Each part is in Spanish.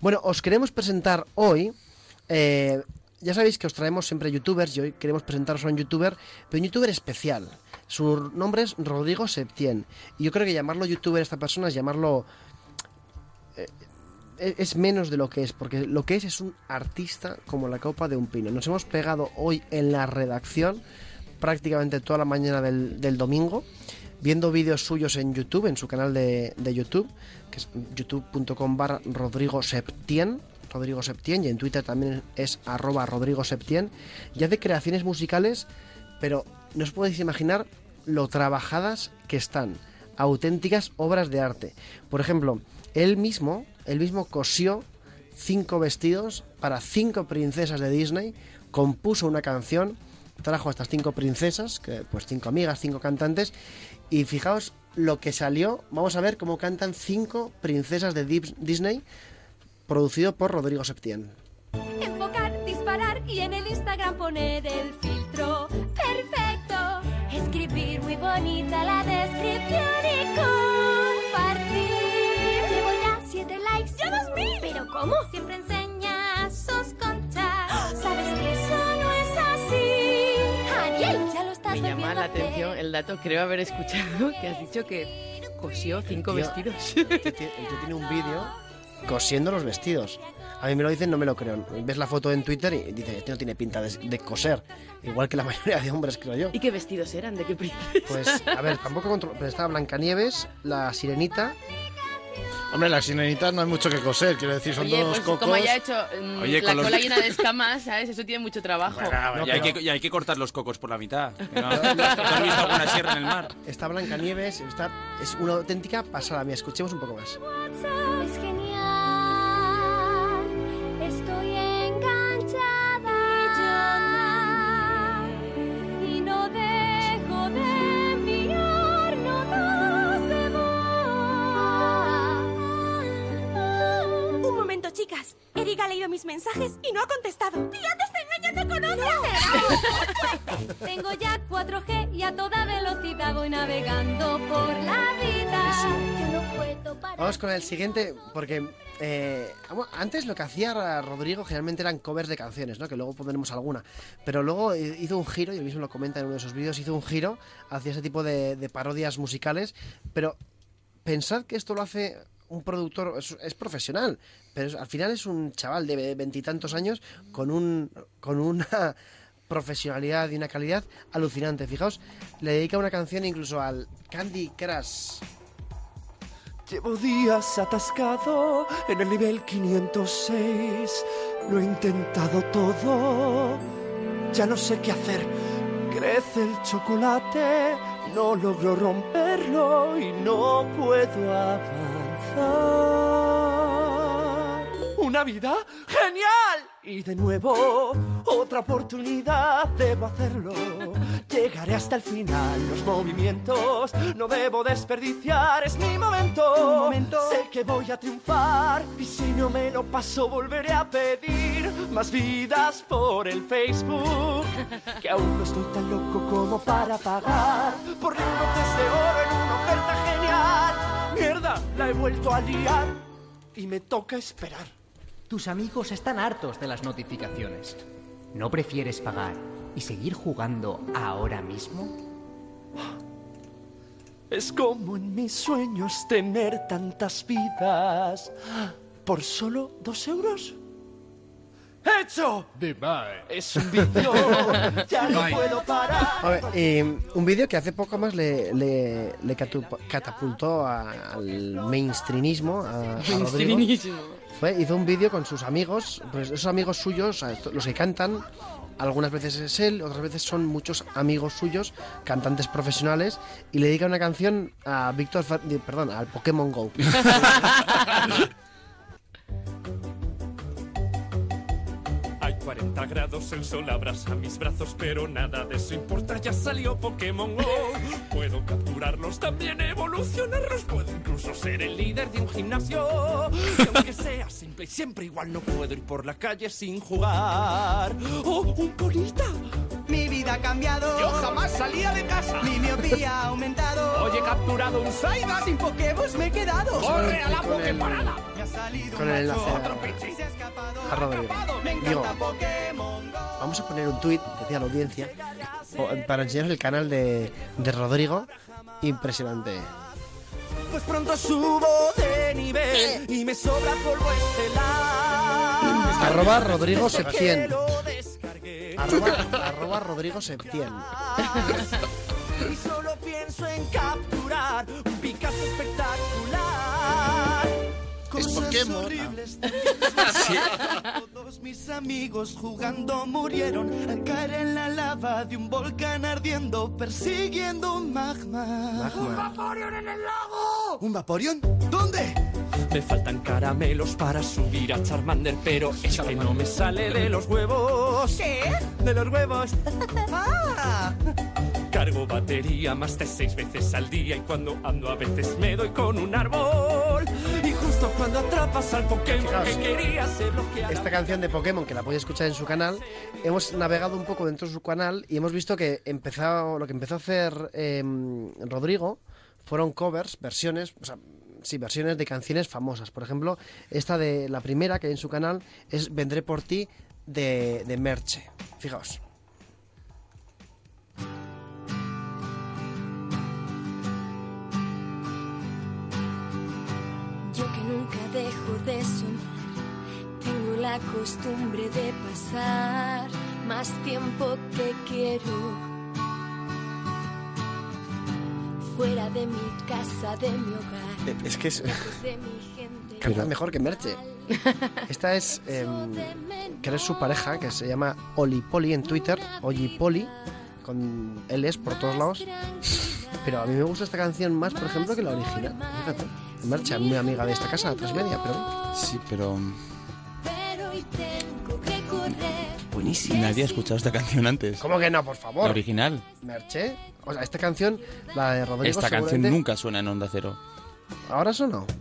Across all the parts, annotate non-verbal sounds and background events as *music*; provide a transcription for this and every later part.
Bueno, os queremos presentar hoy. eh, ya sabéis que os traemos siempre youtubers y hoy queremos presentaros a un youtuber, pero un youtuber especial. Su nombre es Rodrigo Septien. Y yo creo que llamarlo youtuber a esta persona es llamarlo. eh, e- es menos de lo que es, porque lo que es es un artista como la copa de un pino. Nos hemos pegado hoy en la redacción prácticamente toda la mañana del domingo viendo vídeos suyos en YouTube, en su canal de, de YouTube, que es youtube.com barra Rodrigo Septien, Rodrigo y en Twitter también es arroba Rodrigo Septien, y hace creaciones musicales, pero no os podéis imaginar lo trabajadas que están, auténticas obras de arte. Por ejemplo, él mismo, él mismo cosió cinco vestidos para cinco princesas de Disney, compuso una canción, trajo a estas cinco princesas, que pues cinco amigas, cinco cantantes, y fijaos lo que salió. Vamos a ver cómo cantan cinco princesas de Disney, producido por Rodrigo Septien. Enfocar, disparar y en el Instagram poner el filtro perfecto. Escribir muy bonita la descripción y compartir. Llevo ya siete likes, ya dos mil. ¿Pero cómo? Siempre enseñas lo estás Me llama volviendo la atención el dato, creo haber escuchado que has dicho que cosió cinco Tío, vestidos. El tío el tío tiene un vídeo cosiendo los vestidos. A mí me lo dicen, no me lo creo. Ves la foto en Twitter y dices, este no tiene pinta de, de coser. Igual que la *laughs* mayoría de hombres, creo yo. ¿Y qué vestidos eran? ¿De qué princesa? Pues, a ver, tampoco controlo. Pero estaba Blancanieves, la sirenita. Hombre, las sirenitas no hay mucho que coser, quiero decir, son Oye, dos pues cocos. como ya he hecho mm, Oye, la con los- cola llena de *laughs* escamas, ¿sabes? Eso tiene mucho trabajo. Bueno, y, hay pero- que, y hay que cortar los cocos por la mitad. *laughs* ¿No? ¿Tú has visto alguna sierra en el mar? Está Blancanieves, está, es una auténtica pasada. Mira, escuchemos un poco más. Mis mensajes y no ha contestado. ¡Tía, te está engañando con otro! *laughs* Tengo ya 4G y a toda velocidad voy navegando por la vida. Yo no puedo parar. Vamos con el siguiente, porque eh, antes lo que hacía Rodrigo generalmente eran covers de canciones, ¿no? Que luego pondremos alguna. Pero luego hizo un giro, y él mismo lo comenta en uno de esos vídeos, hizo un giro hacia ese tipo de, de parodias musicales. Pero pensad que esto lo hace un productor, es, es profesional, pero al final es un chaval de veintitantos años con un con una *laughs* profesionalidad y una calidad alucinante. Fijaos, le dedica una canción incluso al Candy Crush. Llevo días atascado en el nivel 506. Lo he intentado todo. Ya no sé qué hacer. Crece el chocolate. No logro romperlo y no puedo avanzar. ¿Una vida? ¡Genial! Y de nuevo, otra oportunidad, debo hacerlo. Llegaré hasta el final, los movimientos no debo desperdiciar, es mi momento. Sé que voy a triunfar y si no me lo paso volveré a pedir más vidas por el Facebook. Que aún no estoy tan loco como para pagar por lingotes de oro en una oferta. Mierda, la he vuelto a liar y me toca esperar. Tus amigos están hartos de las notificaciones. ¿No prefieres pagar y seguir jugando ahora mismo? Es como en mis sueños tener tantas vidas. ¿Por solo dos euros? ¡Hecho! Es un vicio, *laughs* ya no puedo parar. A ver, eh, un vídeo que hace poco más le, le- catapultó a- al mainstreamismo. A, a Rodrigo. Mainstreamísimo. Fue, hizo un vídeo con sus amigos, pues esos amigos suyos, los que cantan, algunas veces es él, otras veces son muchos amigos suyos, cantantes profesionales, y le dedica una canción a Víctor, perdón, al Pokémon Go. *laughs* 40 grados, el sol abraza mis brazos, pero nada de eso importa, ya salió Pokémon Go. Puedo capturarlos, también evolucionarlos, puedo incluso ser el líder de un gimnasio. Y aunque sea simple y siempre igual, no puedo ir por la calle sin jugar. ¡Oh, un polita! Mi vida ha cambiado. Yo jamás salía de casa. Mi miopía ha aumentado. Hoy he capturado un Saiga. Sin Pokéballs me he quedado. ¡Corre a la Poképarada! Me ha salido Con un el macho. enlace Otro pinche y se ha escapado, a Rodrigo. escapado. Me Digo. Vamos a poner un tuit, decía la audiencia, para enseñaros el canal de, de Rodrigo. Impresionante. Pues pronto subo de nivel y me sobra polvo estelar. Arroba Rodrigo descargué. Arroba, arroba Rodrigo Septien. Y solo pienso en capturar un Picasso espectacular. Es Cosas Pokémon. horribles *laughs* Todos mis amigos jugando murieron al caer en la lava de un volcán ardiendo persiguiendo un magma. Magma. ¿Un Vaporeon? ¿Dónde? Me faltan caramelos para subir a Charmander, pero es que no me sale de los huevos. ¿Qué? De los huevos. *laughs* ah. Cargo batería más de seis veces al día y cuando ando a veces me doy con un árbol. Cuando atrapas al Pokémon Fijaos, que quería se bloquea. Esta canción de Pokémon, que la podéis escuchar en su canal, hemos navegado un poco dentro de su canal y hemos visto que empezó, lo que empezó a hacer eh, Rodrigo fueron covers, versiones, o sea, sí, versiones de canciones famosas. Por ejemplo, esta de la primera que hay en su canal es Vendré por ti de, de Merche. Fijaos. Nunca dejo de soñar, tengo la costumbre de pasar más tiempo que quiero. Fuera de mi casa, de mi hogar, Eh, Es que es, canta mejor que Merche. Esta es, eh, que es su pareja, que se llama Oli Poli en Twitter, Oli Poli, con L's por todos lados. Pero a mí me gusta esta canción más, por ejemplo, que la original. Fíjate. Merche, muy amiga de esta casa, Transmedia, pero Sí, pero Pero tengo que correr. buenísima. nadie ha escuchado esta canción antes. ¿Cómo que no, por La favor? original. Merche. O sea, esta canción, la de Rodrigo Esta canción nunca suena en Onda Cero. ¿Ahora sonó? *laughs*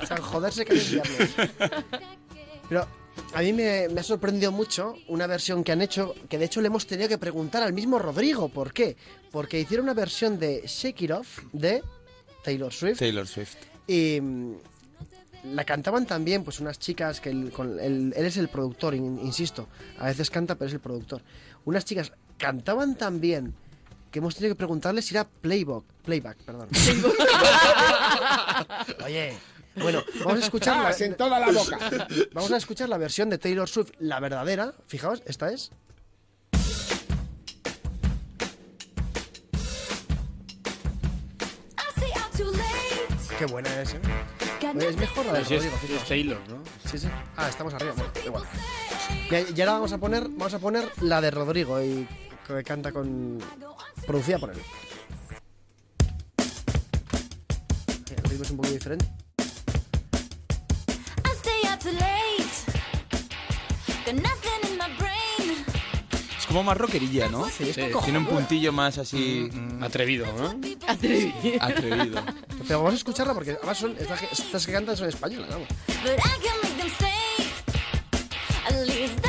O sea, joderse que es viernes. Pero a mí me, me ha sorprendido mucho una versión que han hecho, que de hecho le hemos tenido que preguntar al mismo Rodrigo. ¿Por qué? Porque hicieron una versión de Shake It Off de Taylor Swift. Taylor Swift. Y mm, la cantaban también pues unas chicas que él, con, él, él es el productor, in- insisto. A veces canta, pero es el productor. Unas chicas cantaban tan bien que hemos tenido que preguntarles si era playback, playback, perdón. *laughs* Oye, bueno, vamos a escuchar la, en toda la boca. vamos a escuchar la versión de Taylor Swift, la verdadera. Fijaos, esta es. Qué buena es, ¿eh? Es mejor la de es, Rodrigo, fijaos. es Taylor, ¿no? Sí, sí. Ah, estamos arriba. Bueno, igual. Y, y ahora vamos a poner, vamos a poner la de Rodrigo y que canta con producida por él. El ritmo es un poco diferente. I stay up too late. Got nothing in my brain. Como más rockerilla, ¿no? Sí, es Sí. Tiene un puntillo más así Atrevido, ¿no? Atrevido. atrevido. Pero vamos a escucharla porque además son, estas, que- cantan son españolas, vamos. But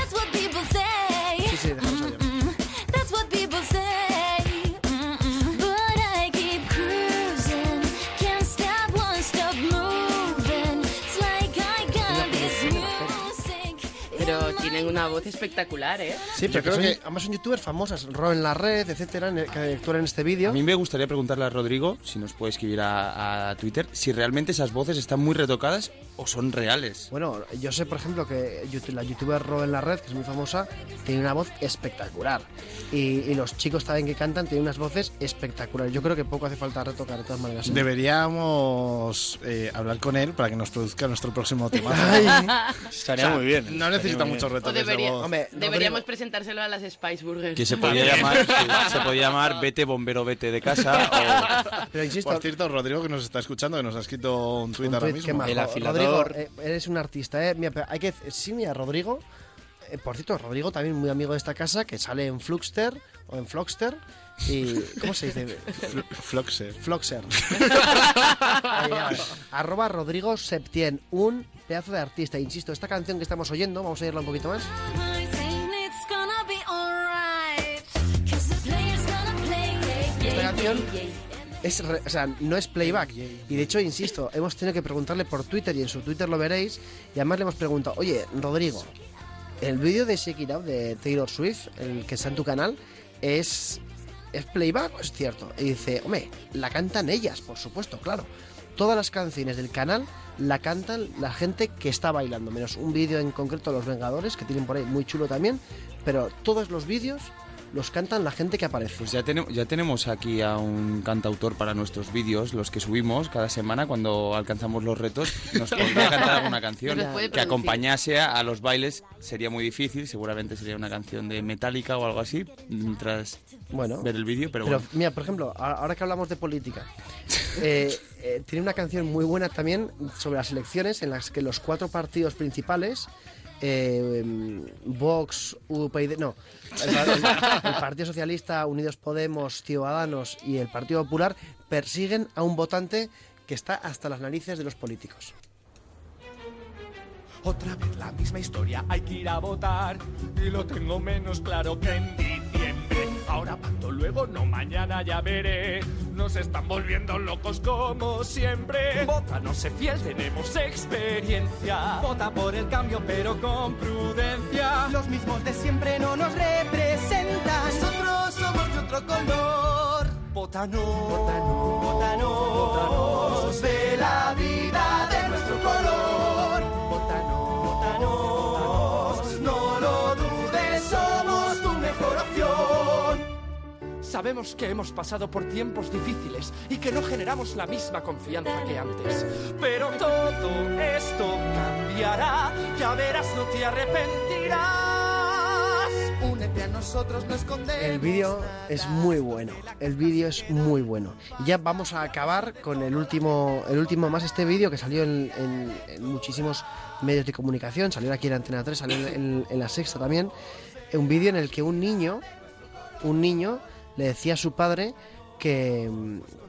una voz espectacular, ¿eh? Sí, pero creo que- además son youtubers famosas, Ro en la red, etcétera, que actúan en este vídeo. A mí me gustaría preguntarle a Rodrigo, si nos puede escribir a, a Twitter, si realmente esas voces están muy retocadas o son reales. Bueno, yo sé, por ejemplo, que la youtuber Ro en la red, que es muy famosa, tiene una voz espectacular. Y, y los chicos también que cantan tienen unas voces espectaculares. Yo creo que poco hace falta retocar de todas maneras. ¿eh? Deberíamos eh, hablar con él para que nos produzca nuestro próximo tema. *laughs* Estaría muy bien. No necesita muchos retoques debería- Deberíamos Rodrigo- presentárselo a las Spice Burgers. Que se podía llamar, sí, se podía *laughs* llamar Vete bombero, vete de casa *laughs* Pero insisto, Por cierto, Rodrigo, que nos está escuchando, que nos ha escrito un tweet ahora tuit, qué mismo. majo. El afilador. Rodrigo, eh, eres un artista, ¿eh? Mira, pero hay que sí, mira, Rodrigo. eh, por cierto, Rodrigo también muy amigo de esta casa, que sale en Fluxter o en Floxter. Y, ¿Cómo se dice? Fl- Floxer. Floxer. *laughs* Ahí. Arroba Rodrigo Septien, un pedazo de artista. Insisto, esta canción que estamos oyendo, vamos a oírla un poquito más. Esta canción Es re- o sea, no es playback. Y de hecho, insisto, hemos tenido que preguntarle por Twitter y en su Twitter lo veréis. Y además le hemos preguntado, oye, Rodrigo, el vídeo de Shake It Out de Taylor Swift, el que está en tu canal, ¿es, ¿es playback es cierto? Y dice, hombre, la cantan ellas, por supuesto, claro. Todas las canciones del canal la cantan la gente que está bailando, menos un vídeo en concreto, Los Vengadores, que tienen por ahí muy chulo también. Pero todos los vídeos los cantan la gente que aparece. Pues ya, tenemos ya tenemos aquí a un cantautor para nuestros vídeos, los que subimos cada semana cuando alcanzamos los retos. Nos podría cantar alguna canción que acompañase a, los bailes. Sería muy difícil, seguramente sería una canción de Metallica o algo así, tras Bueno, ver el vídeo, pero, Pero bueno. mira, por ejemplo, ahora que hablamos de política, *laughs* eh, eh, tiene una canción muy buena también sobre las elecciones en las que los cuatro partidos principales, eh, Vox, UPyD, no, el, el- el Partido Socialista, Unidos Podemos, Ciudadanos y el Partido Popular persiguen a un votante que está hasta las narices de los políticos. Otra vez la misma historia, hay que ir a votar y lo tengo menos claro que en diciembre. Ahora pacto luego, no mañana ya veré. Nos están volviendo locos como siempre. Vota, no sé fiel, tenemos experiencia. Vota por el cambio, pero con prudencia. Los mismos de siempre no nos representan. Nosotros somos de otro color. Vota no, Vota no, vota no, de la vida de nuestro color. Sabemos que hemos pasado por tiempos difíciles y que no generamos la misma confianza que antes. Pero todo esto cambiará, ya verás, no te arrepentirás. Únete a nosotros, no escondemos. El vídeo es muy bueno. El vídeo es muy bueno. Y ya vamos a acabar con el último, el último más este vídeo que salió en, en- en muchísimos medios de comunicación. Salió aquí en Antena 3, salió en, en- la sexta también. Un vídeo en el que un niño, un niño le decía a su padre que,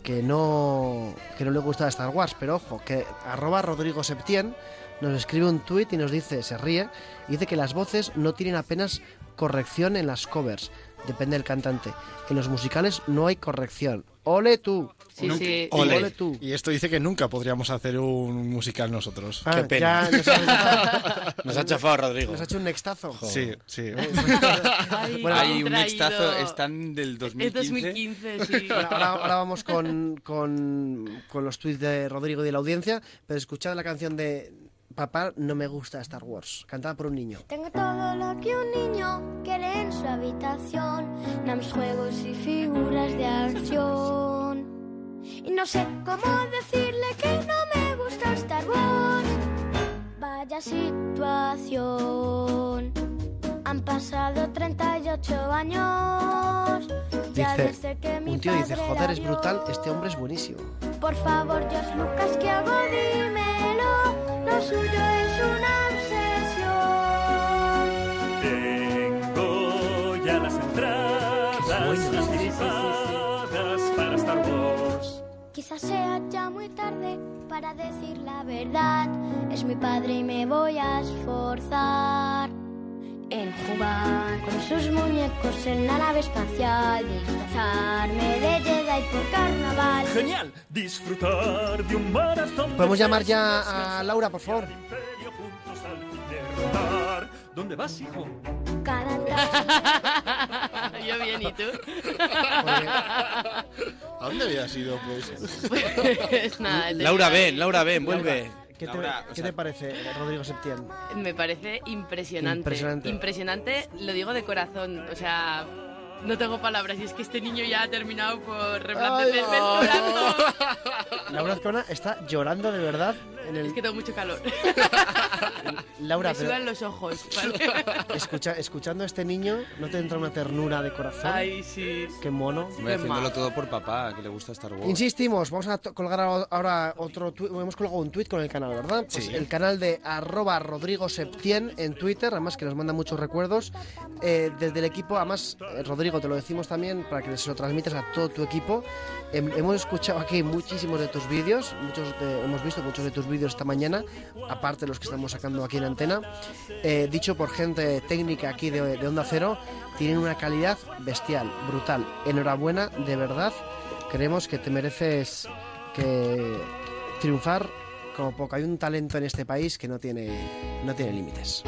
que no que no le gustaba Star Wars, pero ojo, que arroba Rodrigo Septien nos escribe un tuit y nos dice, se ríe, y dice que las voces no tienen apenas corrección en las covers, depende del cantante. En los musicales no hay corrección. ¡Ole tú! Sí, Nunca- sí. Ole. Ole tú. Y esto dice que nunca podríamos hacer un musical nosotros. Ah, Qué pena. ya nos ha, *laughs* Nos ha chafado Rodrigo. nos ha hecho un nextazo. Sí, sí. *laughs* Ay, Bueno, Hay un traído. extazo, están del 2015. Es 2015, sí. Bueno, ahora, ahora vamos con, con, con los tweets de Rodrigo y de la audiencia, pero escuchad la canción de Papá no me gusta Star Wars, cantada por un niño. Tengo todo lo que un niño quiere en su habitación, names, juegos y figuras de acción. Y no sé cómo decirle que no me gusta Star Wars. Vaya situación. Han pasado 38 años. Ya Dice, desde que mi un tío dice, joder, es vio". brutal, este hombre es buenísimo. Por favor, Dios Lucas, ¿qué hago? Dímelo. Lo suyo es una obsesión. Tengo ya las entradas anticipadas para Star Wars. Quizás sea ya muy tarde para decir la verdad. Es mi padre y me voy a esforzar en jugar con sus muñecos en la nave espacial, disfrazarme de Jedi por carnaval. Genial, disfrutar de un maratón. ¿Podemos de llamar ya a Laura, por favor? ¿Dónde vas, hijo? *laughs* Yo bien, ¿y tú? *laughs* ¿A dónde habías ido, pues? *laughs* Pues nada, Laura, ven, Laura, ven, vuelve. ¿Qué te, Laura, o qué sea- te parece, Rodrigo Septién? Me parece impresionante. Impresionante. Impresionante, lo digo de corazón. O sea, no tengo palabras. Y es que este niño ya ha terminado por reblandecerme el corazón. Laura Azcona está llorando de verdad en el... Es que tengo mucho calor. *laughs* Laura, Me pero sudan los ojos. ¿vale? *laughs* escucha, escuchando a este niño, ¿no te entra una ternura de corazón? Ay, sí. Qué mono. Hombre, haciéndolo todo por papá, que le gusta Star Wars. Insistimos, vamos a colgar ahora otro tuit, hemos colgado un tuit con el canal, ¿verdad? Pues Sí. el canal de arroba Rodrigo Septien en Twitter, además que nos manda muchos recuerdos. Eh, desde el equipo, además, eh, Rodrigo, te lo decimos también para que se lo transmitas a todo tu equipo. Hem- hemos escuchado aquí muchísimos de tus vídeos, muchos de- hemos visto muchos de tus vídeos esta mañana, aparte de los que estamos sacando aquí en antena. Eh, dicho por gente técnica aquí de, de Onda Cero, tienen una calidad bestial, brutal. Enhorabuena, de verdad Creemos que te mereces que triunfar como poco. Hay un talento en este país que no tiene, no tiene límites.